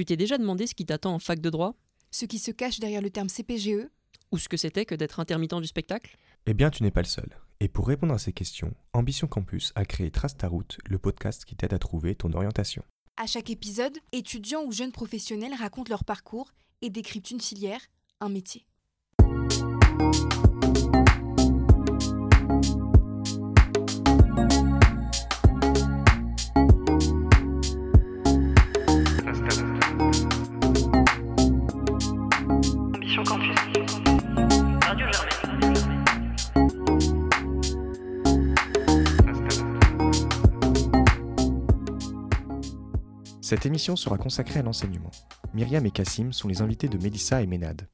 Tu t'es déjà demandé ce qui t'attend en fac de droit? Ce qui se cache derrière le terme CPGE Ou ce que c'était que d'être intermittent du spectacle? Eh bien, tu n'es pas le seul. Et pour répondre à ces questions, Ambition Campus a créé Trace ta route, le podcast qui t'aide à trouver ton orientation. À chaque épisode, étudiants ou jeunes professionnels racontent leur parcours et décryptent une filière, un métier. Cette émission sera consacrée à l'enseignement. Myriam et Cassim sont les invités de Mélissa et Ménade.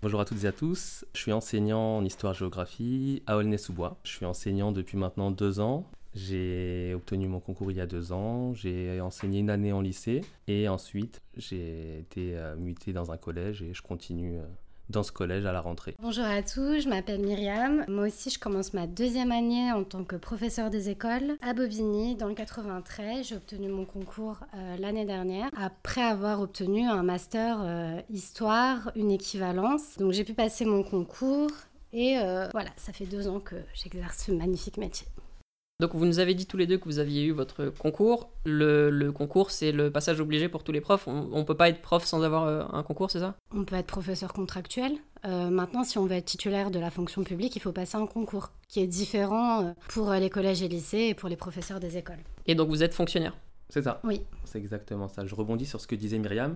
Bonjour à toutes et à tous, je suis enseignant en histoire-géographie à Aulnay-sous-Bois. Je suis enseignant depuis maintenant deux ans. J'ai obtenu mon concours il y a deux ans, j'ai enseigné une année en lycée et ensuite j'ai été euh, muté dans un collège et je continue euh, dans ce collège à la rentrée. Bonjour à tous, je m'appelle Myriam. Moi aussi, je commence ma deuxième année en tant que professeur des écoles à Bobigny dans le 93. J'ai obtenu mon concours euh, l'année dernière après avoir obtenu un master euh, histoire, une équivalence. Donc j'ai pu passer mon concours et euh, voilà, ça fait deux ans que j'exerce ce magnifique métier. Donc vous nous avez dit tous les deux que vous aviez eu votre concours. Le, le concours, c'est le passage obligé pour tous les profs. On ne peut pas être prof sans avoir euh, un concours, c'est ça? On peut être professeur contractuel. Euh, maintenant, si on veut être titulaire de la fonction publique, il faut passer un concours qui est différent euh, pour les collèges et lycées et pour les professeurs des écoles. Et donc vous êtes fonctionnaire? C'est ça Oui. C'est exactement ça. Je rebondis sur ce que disait Myriam.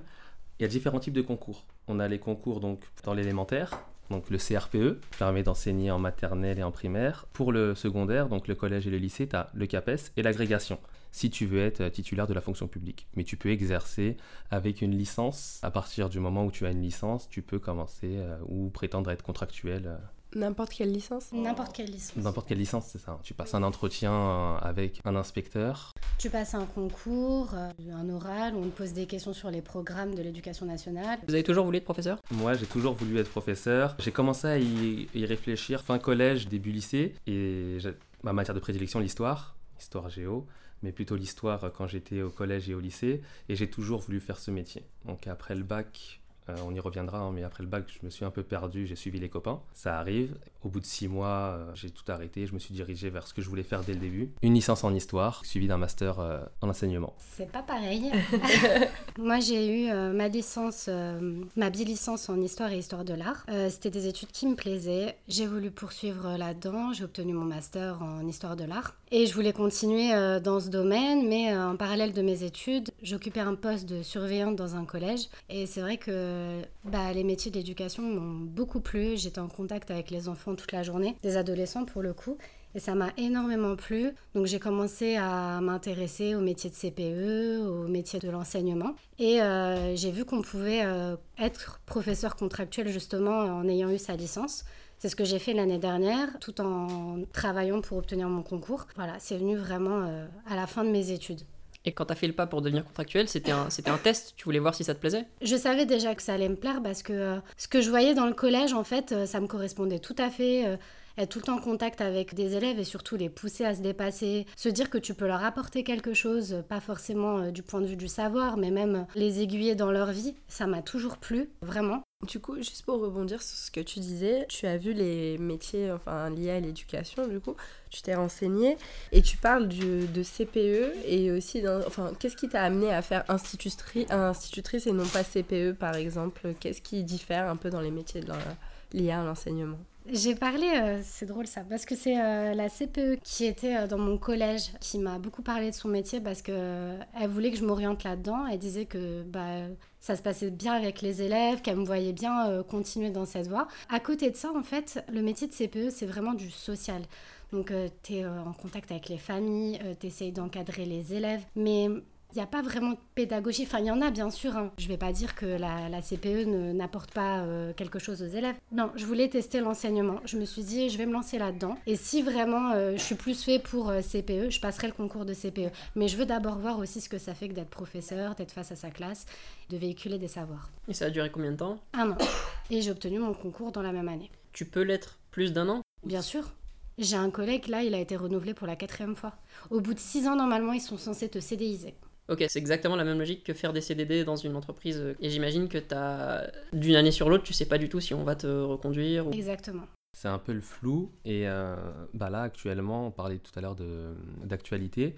Il y a différents types de concours. On a les concours donc dans l'élémentaire, donc le CRPE, permet d'enseigner en maternelle et en primaire. Pour le secondaire, donc le collège et le lycée, tu as le CAPES et l'agrégation, si tu veux être titulaire de la fonction publique. Mais tu peux exercer avec une licence. À partir du moment où tu as une licence, tu peux commencer euh, ou prétendre être contractuel. euh, N'importe quelle licence N'importe quelle licence. N'importe quelle licence, c'est ça. Tu passes un entretien euh, avec un inspecteur. Tu passes un concours, euh, un oral, où on te pose des questions sur les programmes de l'éducation nationale. Vous avez toujours voulu être professeur? Moi, j'ai toujours voulu être professeur. J'ai commencé à y, y réfléchir fin collège, début lycée. Et ma matière de prédilection, l'histoire, histoire géo, mais plutôt l'histoire euh, quand j'étais au collège et au lycée. Et j'ai toujours voulu faire ce métier. Donc après le bac, euh, on y reviendra, hein, mais après le bac, je me suis un peu perdu, j'ai suivi les copains. Ça arrive. Au bout de six mois, euh, j'ai tout arrêté. Je me suis dirigé vers ce que je voulais faire dès le début. Une licence en histoire, suivie d'un master euh, en enseignement. C'est pas pareil. Moi, j'ai eu ma licence, ma bi-licence en histoire et histoire de l'art. C'était des études qui me plaisaient. J'ai voulu poursuivre là-dedans. J'ai obtenu mon master en histoire de l'art. Et je voulais continuer dans ce domaine, mais en parallèle de mes études, j'occupais un poste de surveillante dans un collège. Et c'est vrai que bah, les métiers de l'éducation m'ont beaucoup plu. J'étais en contact avec les enfants toute la journée, des adolescents pour le coup. Et ça m'a énormément plu. Donc j'ai commencé à m'intéresser au métier de CPE, au métier de l'enseignement. Et euh, j'ai vu qu'on pouvait euh, être professeur contractuel justement en ayant eu sa licence. C'est ce que j'ai fait l'année dernière, tout en travaillant pour obtenir mon concours. Voilà, c'est venu vraiment euh, à la fin de mes études. Et quand tu as fait le pas pour devenir contractuel, c'était un, un test Tu voulais voir si ça te plaisait Je savais déjà que ça allait me plaire parce que euh, ce que je voyais dans le collège, en fait, euh, ça me correspondait tout à fait. euh, être tout le temps en contact avec des élèves et surtout les pousser à se dépasser, se dire que tu peux leur apporter quelque chose, pas forcément euh, du point de vue du savoir, mais même les aiguiller dans leur vie, ça m'a toujours plu, vraiment. Du coup, juste pour rebondir sur ce que tu disais, tu as vu les métiers enfin, liés à l'éducation, du coup, tu t'es renseigné et tu parles de CPE et aussi, enfin, qu'est-ce qui t'a amené à faire institutrice, et non pas CPE par exemple? Qu'est-ce qui diffère un peu dans les métiers de liés à l'enseignement? J'ai parlé, euh, c'est drôle ça, parce que c'est euh, la CPE qui était euh, dans mon collège qui m'a beaucoup parlé de son métier parce que elle voulait que je m'oriente là-dedans. Elle disait que bah, ça se passait bien avec les élèves, qu'elle me voyait bien continuer dans cette voie. À côté de ça, en fait, le métier de CPE, c'est vraiment du social. Donc, tu es en contact avec les familles, tu essayes d'encadrer les élèves, mais il n'y a pas vraiment de pédagogie. Enfin, il y en a bien sûr. hein. Je ne vais pas dire que la, la CPE n'apporte pas euh, quelque chose aux élèves. Non, je voulais tester l'enseignement. Je me suis dit, je vais me lancer là-dedans. Et si vraiment euh, je suis plus fait pour euh, CPE, je passerai le concours de CPE. Mais je veux d'abord voir aussi ce que ça fait que d'être professeur, d'être face à sa classe, de véhiculer des savoirs. Et ça a duré combien de temps Un an. Et j'ai obtenu mon concours dans la même année. Tu peux l'être plus d'un an? Bien sûr. J'ai un collègue, là, il a été renouvelé pour la quatrième fois. Au bout de six ans, normalement, ils sont censés te CDIser. Ok, c'est exactement la même logique que faire des CDD dans une entreprise. Et j'imagine que t'as d'une année sur l'autre, tu sais pas du tout si on va te reconduire. Ou... Exactement. C'est un peu le flou. Et euh, bah là, actuellement, on parlait tout à l'heure de- d'actualité.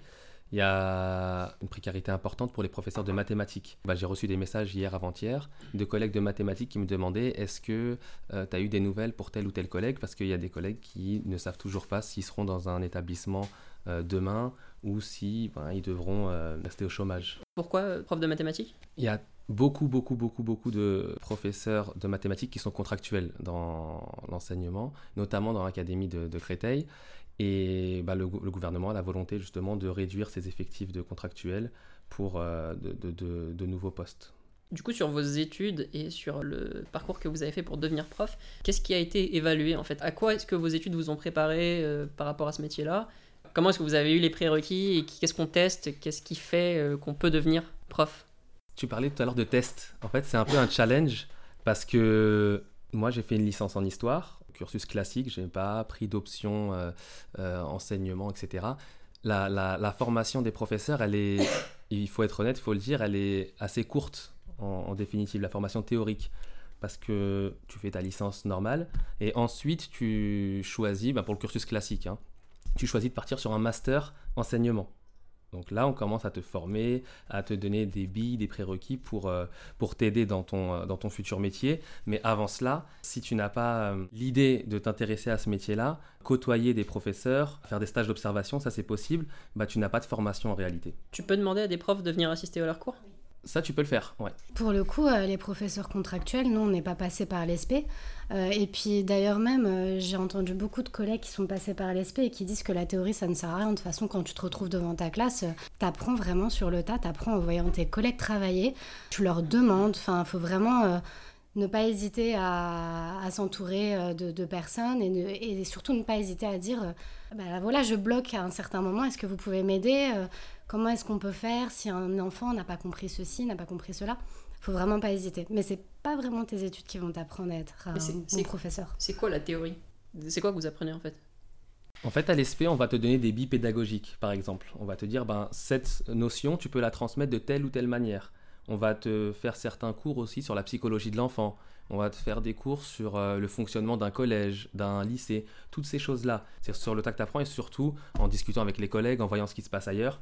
Il y a une précarité importante pour les professeurs de mathématiques. Bah, J'ai reçu des messages hier avant-hier de collègues de mathématiques qui me demandaient est-ce que tu as eu des nouvelles pour tel ou tel collègue? Parce qu'il y a des collègues qui ne savent toujours pas s'ils seront dans un établissement euh, demain ou si ben, ils devront euh, rester au chômage. Pourquoi euh, prof de mathématiques? Il y a beaucoup, beaucoup, beaucoup, beaucoup de professeurs de mathématiques qui sont contractuels dans l'enseignement, notamment dans l'académie de, de Créteil. Et bah, le, gou- le gouvernement a la volonté justement de réduire ses effectifs de contractuels pour euh, de, de- de- de nouveaux postes. Du coup, sur vos études et sur le parcours que vous avez fait pour devenir prof, qu'est-ce qui a été évalué en fait? À quoi est-ce que vos études vous ont préparé euh, par rapport à ce métier-là? Comment est-ce que vous avez eu les prérequis et qu'est-ce qu'on teste Qu'est-ce qui fait euh, qu'on peut devenir prof? Tu parlais tout à l'heure de tests. En fait, c'est un peu un challenge parce que moi, j'ai fait une licence en histoire, cursus classique, je n'ai pas pris d'option euh, euh, enseignement, etc. La, formation des professeurs, elle est, il faut être honnête, il faut le dire, elle est assez courte en, en définitive, la formation théorique. Parce que tu fais ta licence normale et ensuite tu choisis, ben, pour le cursus classique, hein, tu choisis de partir sur un master enseignement. Donc là, on commence à te former, à te donner des billes, des prérequis pour, euh, pour t'aider dans ton, euh, dans ton futur métier. Mais avant cela, si tu n'as pas euh, l'idée de t'intéresser à ce métier-là, côtoyer des professeurs, faire des stages d'observation, ça c'est possible, bah, tu n'as pas de formation en réalité. Tu peux demander à des profs de venir assister à leurs cours? Ça, tu peux le faire, ouais. Pour le coup, euh, les professeurs contractuels, nous, on n'est pas passé par l'ESP. Euh, et puis, d'ailleurs, même, euh, j'ai entendu beaucoup de collègues qui sont passés par l'ESP et qui disent que la théorie, ça ne sert à rien. De toute façon, quand tu te retrouves devant ta classe, t'apprends vraiment sur le tas, t'apprends en voyant tes collègues travailler. Tu leur demandes, enfin, il faut vraiment ne pas hésiter à, s'entourer de, personnes et, surtout ne pas hésiter à dire bah, voilà, je bloque à un certain moment, est-ce que vous pouvez m'aider Comment est-ce qu'on peut faire si un enfant n'a pas compris ceci, n'a pas compris cela? Faut vraiment pas hésiter. Mais c'est pas vraiment tes études qui vont t'apprendre à être un bon professeur. C'est quoi la théorie? C'est quoi que vous apprenez en fait? En fait, à l'ESP, on va te donner des billes pédagogiques, par exemple. On va te dire, ben, cette notion, tu peux la transmettre de telle ou telle manière. On va te faire certains cours aussi sur la psychologie de l'enfant. On va te faire des cours sur euh, le fonctionnement d'un collège, d'un lycée, toutes ces choses-là. C'est sur le tas que tu apprends et surtout en discutant avec les collègues, en voyant ce qui se passe ailleurs.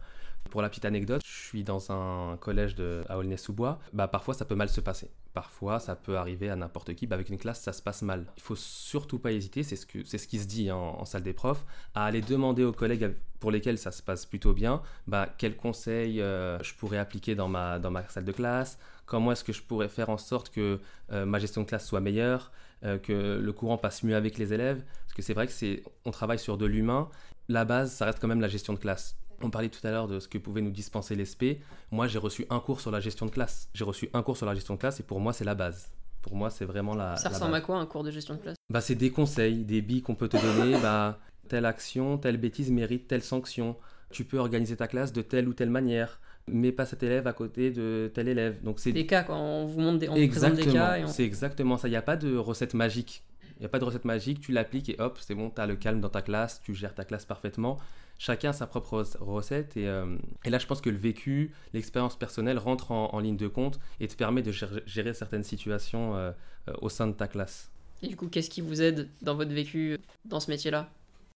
Pour la petite anecdote, je suis dans un collège de, à Aulnay-sous-Bois. Bah, parfois, ça peut mal se passer. Parfois, ça peut arriver à n'importe qui. Bah, avec une classe, ça se passe mal. Il faut surtout pas hésiter, c'est ce, que, c'est ce qui se dit en, salle des profs, à aller demander aux collègues pour lesquels ça se passe plutôt bien, bah, quels conseils euh, je pourrais appliquer dans ma, dans ma salle de classe, comment est-ce que je pourrais faire en sorte que euh, ma gestion de classe soit meilleure, euh, que le courant passe mieux avec les élèves? Parce que c'est vrai que c'est, on travaille sur de l'humain. La base, ça reste quand même la gestion de classe. On parlait tout à l'heure de ce que pouvait nous dispenser l'ESP. Moi, j'ai reçu un cours sur la gestion de classe. J'ai reçu un cours sur la gestion de classe et pour moi, c'est la base. Pour moi, c'est vraiment la. Ça la ressemble base. à quoi un cours de gestion de classe? Bah, c'est des conseils, des billes qu'on peut te donner. bah, telle action, telle bêtise mérite telle sanction. Tu peux organiser ta classe de telle ou telle manière. Mets pas cet élève à côté de tel élève. Donc c'est Des cas, quand on vous montre des, on vous présente exactement. des cas on... C'est exactement ça. Il n'y a pas de recette magique. Il n'y a pas de recette magique. Tu l'appliques et hop, c'est bon. Tu as le calme dans ta classe. Tu gères ta classe parfaitement. Chacun a sa propre rec- recette. Et, euh, et là, je pense que le vécu, l'expérience personnelle rentre en, en ligne de compte et te permet de gérer, gérer certaines situations euh, euh, au sein de ta classe. Et du coup, qu'est-ce qui vous aide dans votre vécu dans ce métier-là?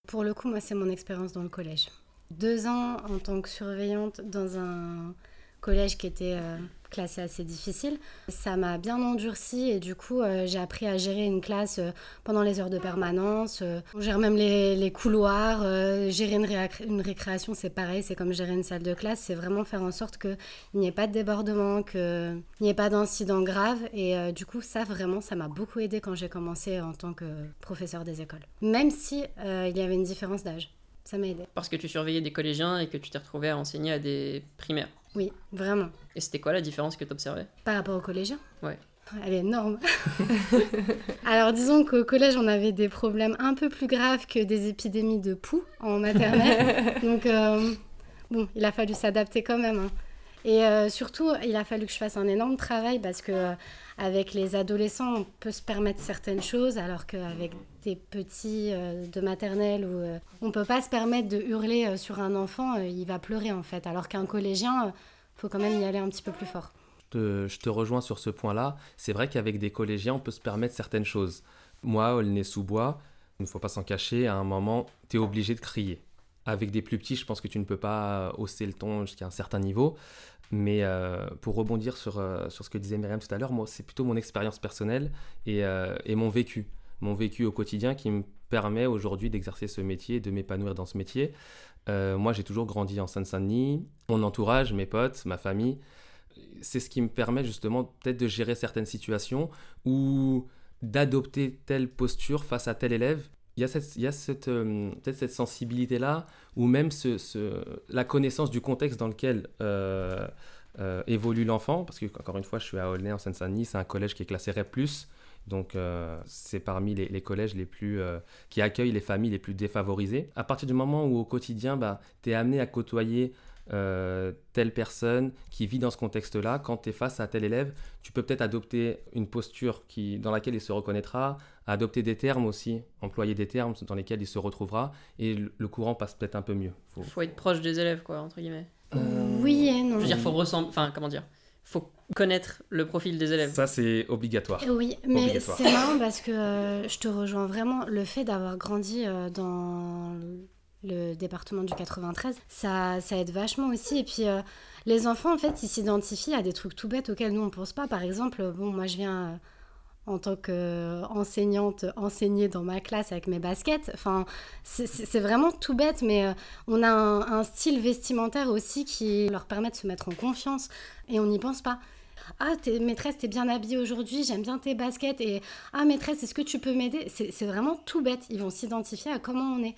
Pour le coup, moi, c'est mon expérience dans le collège. Deux ans en tant que surveillante dans un collège qui était euh, classé assez difficile. Ça m'a bien endurci et du coup, euh, j'ai appris à gérer une classe euh, pendant les heures de permanence. euh, on gère même les, couloirs. euh, gérer une, récréation, c'est pareil, c'est comme gérer une salle de classe. C'est vraiment faire en sorte qu'il n'y ait pas de débordement, qu'il n'y ait pas d'incident grave. Et du coup, ça, vraiment, ça m'a beaucoup aidé quand j'ai commencé en tant que professeur des écoles. Même si il y avait une différence d'âge. Ça m'a aidé. Parce que tu surveillais des collégiens et que tu t'es retrouvé à enseigner à des primaires. Oui, vraiment. Et c'était quoi la différence que tu observais Par rapport au collégien? Ouais. Elle est énorme. Alors disons qu'au collège, on avait des problèmes un peu plus graves que des épidémies de poux en maternelle. Donc euh, bon, il a fallu s'adapter quand même. hein. Et euh, surtout, il a fallu que je fasse un énorme travail parce que avec les adolescents, on peut se permettre certaines choses, alors qu'avec des petits euh, de maternelle, euh, on peut pas se permettre de hurler euh, sur un enfant, il va pleurer en fait. Alors qu'un collégien, euh, faut quand même y aller un petit peu plus fort. je te rejoins sur ce point-là. C'est vrai qu'avec des collégiens, on peut se permettre certaines choses. Moi, Aulnay-sous-Bois, il ne faut pas s'en cacher, à un moment, tu es obligé de crier. Avec des plus petits, je pense que tu ne peux pas hausser le ton jusqu'à un certain niveau. Mais euh, pour rebondir sur, euh, sur ce que disait Myriam tout à l'heure, moi, c'est plutôt mon expérience personnelle et, euh, et mon vécu. Mon vécu au quotidien qui me permet aujourd'hui d'exercer ce métier, de m'épanouir dans ce métier. Moi, j'ai toujours grandi en Seine-Saint-Denis. Mon entourage, mes potes, ma famille, c'est ce qui me permet justement peut-être de gérer certaines situations ou d'adopter telle posture face à tel élève. Il y a, cette, cette, euh, peut-être cette sensibilité-là, ou même la connaissance du contexte dans lequel euh, euh, évolue l'enfant, parce que, encore une fois, je suis à Aulnay, en Seine-Saint-Denis, c'est un collège qui est classé REP+, donc c'est parmi les, collèges les plus, qui accueillent les familles les plus défavorisées. À partir du moment où au quotidien, bah, tu es amené à côtoyer euh, telle personne qui vit dans ce contexte-là, quand tu es face à tel élève, tu peux peut-être adopter une posture qui, dans laquelle il se reconnaîtra, adopter des termes aussi, employer des termes dans lesquels il se retrouvera, et le, courant passe peut-être un peu mieux. Faut- Faut être proche des élèves, quoi, entre guillemets. Oui et non. Je veux dire, faut ressembler. Enfin, comment dire Faut connaître le profil des élèves. Ça, c'est obligatoire. Oui, mais c'est marrant parce que euh, je te rejoins vraiment. Le fait d'avoir grandi euh, dans le département du 93, ça, ça aide vachement aussi. Et puis, euh, les enfants, en fait, ils s'identifient à des trucs tout bêtes auxquels nous, on pense pas. Par exemple, bon, moi, je viens euh, en tant qu'enseignante enseigner dans ma classe avec mes baskets. Enfin, c'est- vraiment tout bête, mais euh, on a un, style vestimentaire aussi qui leur permet de se mettre en confiance et on n'y pense pas. Ah, t'es, maîtresse, t'es bien habillée aujourd'hui, j'aime bien tes baskets. Et ah, maîtresse, est-ce que tu peux m'aider? C'est vraiment tout bête. Ils vont s'identifier à comment on est.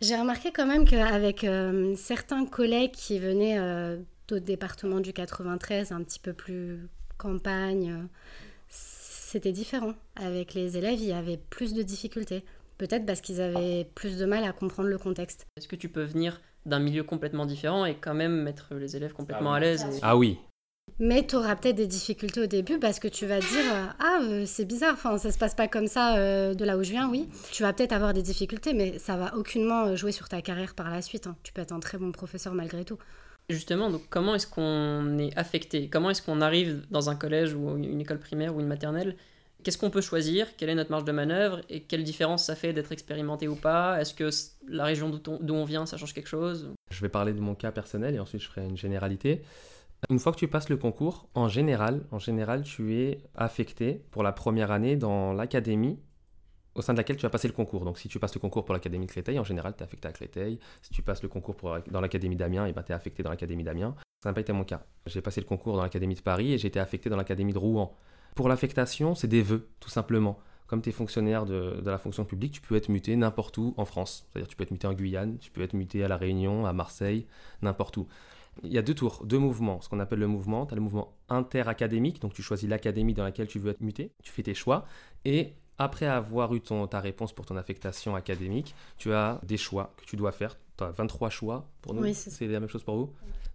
J'ai remarqué quand même qu'avec euh, certains collègues qui venaient euh, d'autres départements du 93, un petit peu plus campagne, euh, c'était différent. Avec les élèves, il y avait plus de difficultés. Peut-être parce qu'ils avaient plus de mal à comprendre le contexte. Est-ce que tu peux venir d'un milieu complètement différent et quand même mettre les élèves complètement à l'aise et- Ah oui, Mais tu auras peut-être des difficultés au début parce que tu vas te dire euh, Ah, euh, c'est bizarre, enfin, ça se passe pas comme ça euh, de là où je viens, oui. Tu vas peut-être avoir des difficultés, mais ça va aucunement jouer sur ta carrière par la suite. hein. Tu peux être un très bon professeur malgré tout. Justement, donc comment est-ce qu'on est affecté? Comment est-ce qu'on arrive dans un collège ou une école primaire ou une maternelle? Qu'est-ce qu'on peut choisir? Quelle est notre marge de manœuvre? Et quelle différence ça fait d'être expérimenté ou pas? Est-ce que la région d'où on, d'où on vient, ça change quelque chose? Je vais parler de mon cas personnel et ensuite je ferai une généralité. Une fois que tu passes le concours, en général, en général, tu es affecté pour la première année dans l'académie au sein de laquelle tu as passé le concours. Donc si tu passes le concours pour l'académie de Créteil, en général, tu es affecté à Créteil. Si tu passes le concours pour, dans l'académie d'Amiens, et ben, tu es affecté dans l'académie d'Amiens. Ça n'a pas été mon cas. J'ai passé le concours dans l'académie de Paris et j'ai été affecté dans l'académie de Rouen. Pour l'affectation, c'est des vœux, tout simplement. Comme tu es fonctionnaire de, de la fonction publique, tu peux être muté n'importe où en France. C'est-à-dire tu peux être muté en Guyane, tu peux être muté à La Réunion, à Marseille, n'importe où. Il y a deux tours, deux mouvements. Ce qu'on appelle le mouvement, tu as le mouvement interacadémique, donc tu choisis l'académie dans laquelle tu veux être muté, tu fais tes choix, et après avoir eu ton, ta réponse pour ton affectation académique, tu as des choix que tu dois faire. Tu as 23 choix pour nous, Oui, c'est c'est la même chose pour vous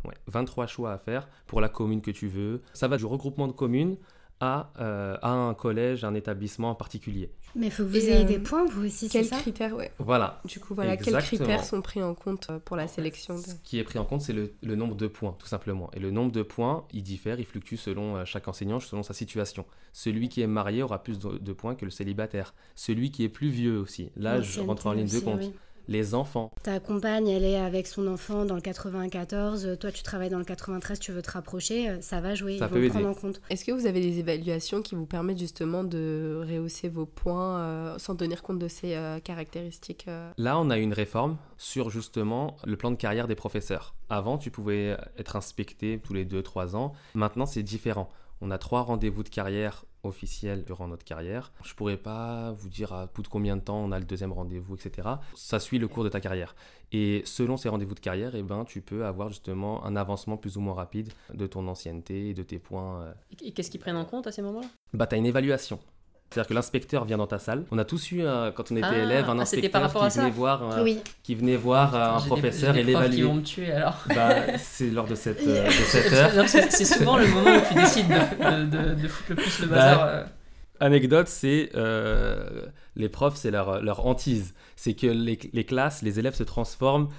Ouais, 23 choix à faire pour la commune que tu veux. Ça va du regroupement de communes à, euh, à un collège, un établissement en particulier. Mais il faut que vous Et, ayez euh, des points, vous aussi, c'est Quels ça? critères, ouais. Voilà. Du coup, voilà, Exactement. quels critères sont pris en compte euh, pour la sélection de... Ce qui est pris en compte, c'est le, le nombre de points, tout simplement. Et le nombre de points, il diffère, il fluctue selon chaque enseignant, selon sa situation. Celui qui est marié aura plus de, de points que le célibataire. Celui qui est plus vieux aussi. L'âge L'ancienneté rentre en ligne de compte. oui. Les enfants. Ta compagne, elle est avec son enfant dans le 94, toi tu travailles dans le 93, tu veux te rapprocher, euh, ça va jouer, Ça ils peut aider. prendre en compte. Est-ce que vous avez des évaluations qui vous permettent justement de rehausser vos points euh, sans tenir compte de ces euh, caractéristiques euh? Là, on a une réforme sur justement le plan de carrière des professeurs. Avant, tu pouvais être inspecté tous les 2-3 ans. Maintenant, c'est différent. On a trois rendez-vous de carrière officiels durant notre carrière. Je pourrais pas vous dire à bout de combien de temps on a le deuxième rendez-vous, etc. Ça suit le cours de ta carrière. Et selon ces rendez-vous de carrière, eh ben, tu peux avoir justement un avancement plus ou moins rapide de ton ancienneté et de tes points. euh. Et qu'est-ce qu'ils prennent en compte à ces moments-là? Bah, tu as une évaluation. C'est-à-dire que l'inspecteur vient dans ta salle. On a tous eu, euh, quand on était Ah, élève, un ah, inspecteur à qui venait voir, euh, Oui, qui venait voir euh, un professeur et des profs qui l'évaluer. vont me tuer alors. Bah, c'est lors de cette, euh, de cette heure. C'est souvent le moment où tu décides de, de- de- de foutre le plus le Bah, bazar. euh. Anecdote, c'est euh, les profs, c'est leur, leur hantise. C'est que les, les classes, les élèves se transforment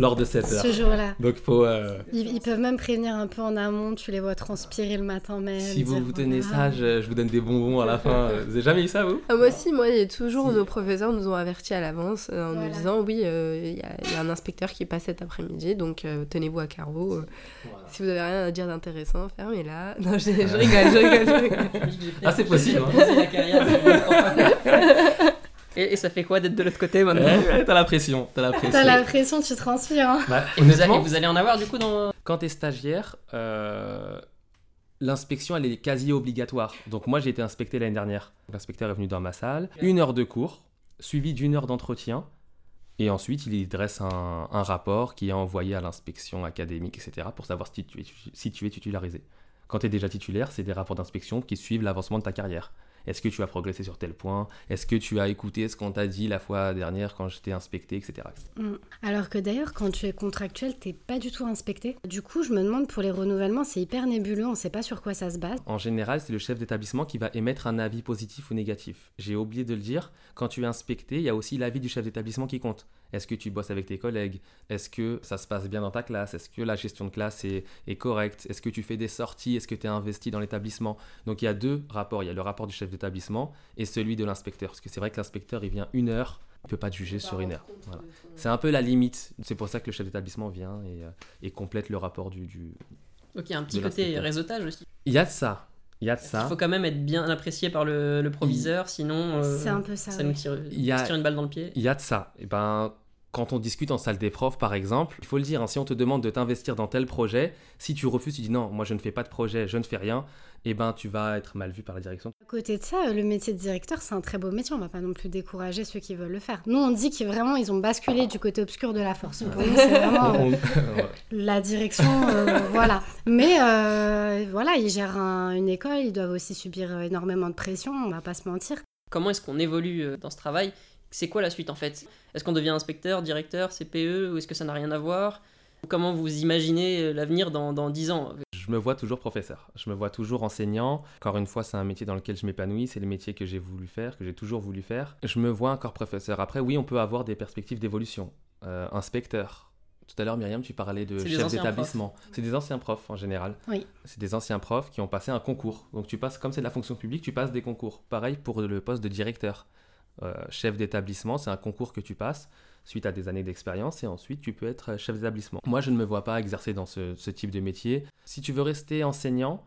lors de cette heure. ce jour-là. Donc faut, euh, Ils, ils peuvent même prévenir un peu en amont, tu les vois transpirer le matin même. si vous vous tenez voilà. sage, je vous donne des bonbons à la fin. Euh, Vous avez jamais eu ça, vous? Ah, moi aussi, moi, il y a toujours Si. nos professeurs nous ont avertis à l'avance euh, en nous disant oui, euh, il y, a- il y a un inspecteur qui passe cet après-midi, donc euh, tenez-vous à carreau. euh, Si vous avez rien à dire d'intéressant, fermez-la. Non, je, je rigole, je rigole, je rigole. Ah, c'est possible, hein. J'ai la carrière de- et, et ça fait quoi d'être de l'autre côté maintenant Ouais, t'as la pression, t'as la pression. T'as la pression, tu transpires. Hein. Bah, et, vous allez, honnêtement, et vous allez en avoir du coup dans. quand t'es stagiaire, euh, l'inspection elle est quasi obligatoire. Donc moi j'ai été inspecté l'année dernière. L'inspecteur est venu dans ma salle, une heure de cours, suivi d'une heure d'entretien. Et ensuite, il dresse un, un rapport qui est envoyé à l'inspection académique, etc., pour savoir si tu es, si tu es titularisé. Quand tu es déjà titulaire, c'est des rapports d'inspection qui suivent l'avancement de ta carrière. Est-ce que tu as progressé sur tel point? Est-ce que tu as écouté ce qu'on t'a dit la fois dernière quand je t'ai inspecté, etc. Mm. Alors que d'ailleurs, quand tu es contractuel, t'es pas du tout inspecté. Du coup, je me demande pour les renouvellements, c'est hyper nébuleux, on sait pas sur quoi ça se base. En général, c'est le chef d'établissement qui va émettre un avis positif ou négatif. J'ai oublié de le dire, quand tu es inspecté, il y a aussi l'avis du chef d'établissement qui compte. Est-ce que tu bosses avec tes collègues? Est-ce que ça se passe bien dans ta classe? Est-ce que la gestion de classe est, est correcte? Est-ce que tu fais des sorties? Est-ce que tu es investi dans l'établissement? Donc il y a deux rapports. Il y a le rapport du chef d'établissement et celui de l'inspecteur. Parce que c'est vrai que l'inspecteur, il vient une heure, il ne peut pas te juger sur une heure. Voilà. C'est un peu la limite. C'est pour ça que le chef d'établissement vient et, euh, et complète le rapport du, du... Donc il y a un petit côté réseautage aussi. Il y a de ça. Il y a de ça. Il faut quand même être bien apprécié par le, le proviseur, sinon euh, C'est un peu ça. ça ouais. nous tire, Il y a- se tire une balle dans le pied. Il y a de ça. Et ben, quand on discute en salle des profs, par exemple, il faut le dire, hein, si on te demande de t'investir dans tel projet, si tu refuses, tu dis non, moi je ne fais pas de projet, je ne fais rien, et ben tu vas être mal vu par la direction. À côté de ça, le métier de directeur, c'est un très beau métier. On va pas non plus décourager ceux qui veulent le faire. Nous, on dit qu'ils vraiment, ils ont basculé du côté obscur de la force. Pour nous, c'est vraiment euh, la direction, euh, voilà. Mais euh, voilà, ils gèrent un- une école, ils doivent aussi subir euh, énormément de pression. On va pas se mentir. Comment est-ce qu'on évolue euh, dans ce travail? C'est quoi la suite en fait? Est-ce qu'on devient inspecteur, directeur, CPE ou est-ce que ça n'a rien à voir? Comment vous imaginez euh, l'avenir dans, dans 10 ans? Je me vois toujours professeur, je me vois toujours enseignant. Encore une fois, c'est un métier dans lequel je m'épanouis, c'est le métier que j'ai voulu faire, que j'ai toujours voulu faire. Je me vois encore professeur. Après, oui, on peut avoir des perspectives d'évolution. Euh, inspecteur. Tout à l'heure, Myriam, tu parlais de chef d'établissement. C'est des anciens profs en général. Oui. C'est des anciens profs qui ont passé un concours. Donc tu passes, comme c'est de la fonction publique, tu passes des concours. Pareil pour le poste de directeur. Euh, chef d'établissement, c'est un concours que tu passes suite à des années d'expérience et ensuite tu peux être chef d'établissement. Moi, je ne me vois pas exercer dans ce, ce type de métier. Si tu veux rester enseignant,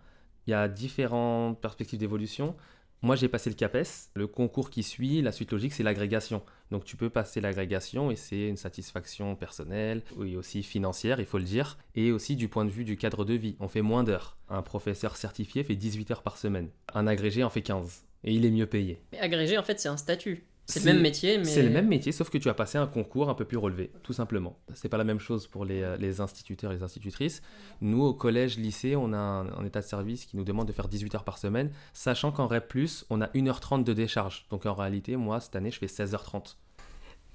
il y a différentes perspectives d'évolution. Moi, j'ai passé le CAPES. Le concours qui suit, la suite logique, c'est l'agrégation. Donc, tu peux passer l'agrégation et c'est une satisfaction personnelle et aussi financière, il faut le dire, et aussi du point de vue du cadre de vie. On fait moins d'heures. Un professeur certifié fait 18 heures par semaine. Un agrégé en fait 15. Et il est mieux payé. Mais agrégé en fait c'est un statut. C'est le même métier mais... C'est le même métier, sauf que tu as passé un concours un peu plus relevé, tout simplement. C'est pas la même chose pour les, euh, les instituteurs et les institutrices. Nous, au collège, lycée, on a un, un état de service qui nous demande de faire 18 heures par semaine, sachant qu'en REP, on a 1h30 de décharge. Donc en réalité, moi, cette année, je fais 16h30.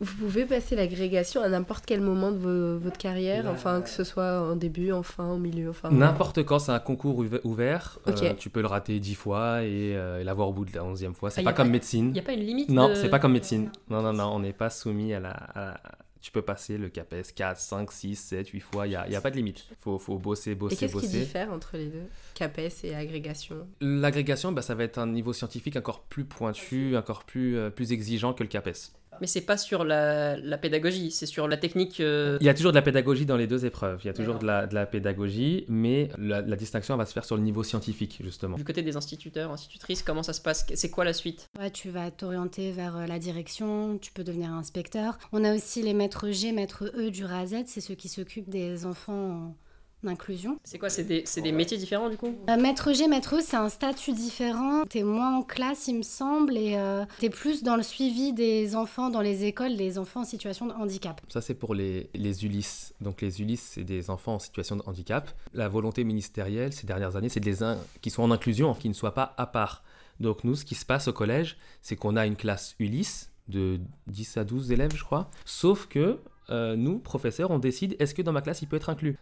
Vous pouvez passer l'agrégation à n'importe quel moment de vo- votre carrière, Là- enfin que ce soit en début, en fin, au milieu, enfin. N'importe quand, c'est un concours ouve- ouvert. Ok. euh, tu peux le rater 10 fois et, euh, et l'avoir au bout de la 11e fois. C'est Ah, pas a comme pas- médecine. Il n'y a pas une limite Non, de- c'est pas comme médecine. Non, non, non, on n'est pas soumis à la, à- Tu peux passer le CAPES 4, 5, 6, 7, 8 fois, il n'y a, il y a pas de limite. Il faut, faut bosser, Et bosser, qu'est-ce qui bosser. diffère entre les deux CAPES et agrégation? L'agrégation, bah, ça va être un niveau scientifique encore plus pointu, encore plus, euh, plus exigeant que le CAPES. Mais c'est pas sur la, la pédagogie, c'est sur la technique. euh, Il y a toujours de la pédagogie dans les deux épreuves. Il y a toujours de la, de la pédagogie, mais la, la distinction va se faire sur le niveau scientifique, justement. Du côté des instituteurs, institutrices, comment ça se passe? C'est quoi la suite? Ouais, tu vas t'orienter vers euh, la direction, tu peux devenir inspecteur. On a aussi les maîtres G, maîtres E du RAZ, c'est ceux qui s'occupent des enfants en inclusion. C'est quoi C'est des, c'est des métiers différents du coup? Euh, maître G, maître E, c'est un statut différent. T'es moins en classe, il me semble, et euh, t'es plus dans le suivi des enfants dans les écoles, des enfants en situation de handicap. Ça, c'est pour les, les ULIS. Donc, les ULIS, c'est des enfants en situation de handicap. La volonté ministérielle ces dernières années, c'est de les in- qu'ils soient en inclusion, qu'ils ne soient pas à part. Donc nous, ce qui se passe au collège, c'est qu'on a une classe Ulysse de 10 à 12 élèves, je crois. Sauf que euh, nous, professeurs, on décide est-ce que dans ma classe il peut être inclus?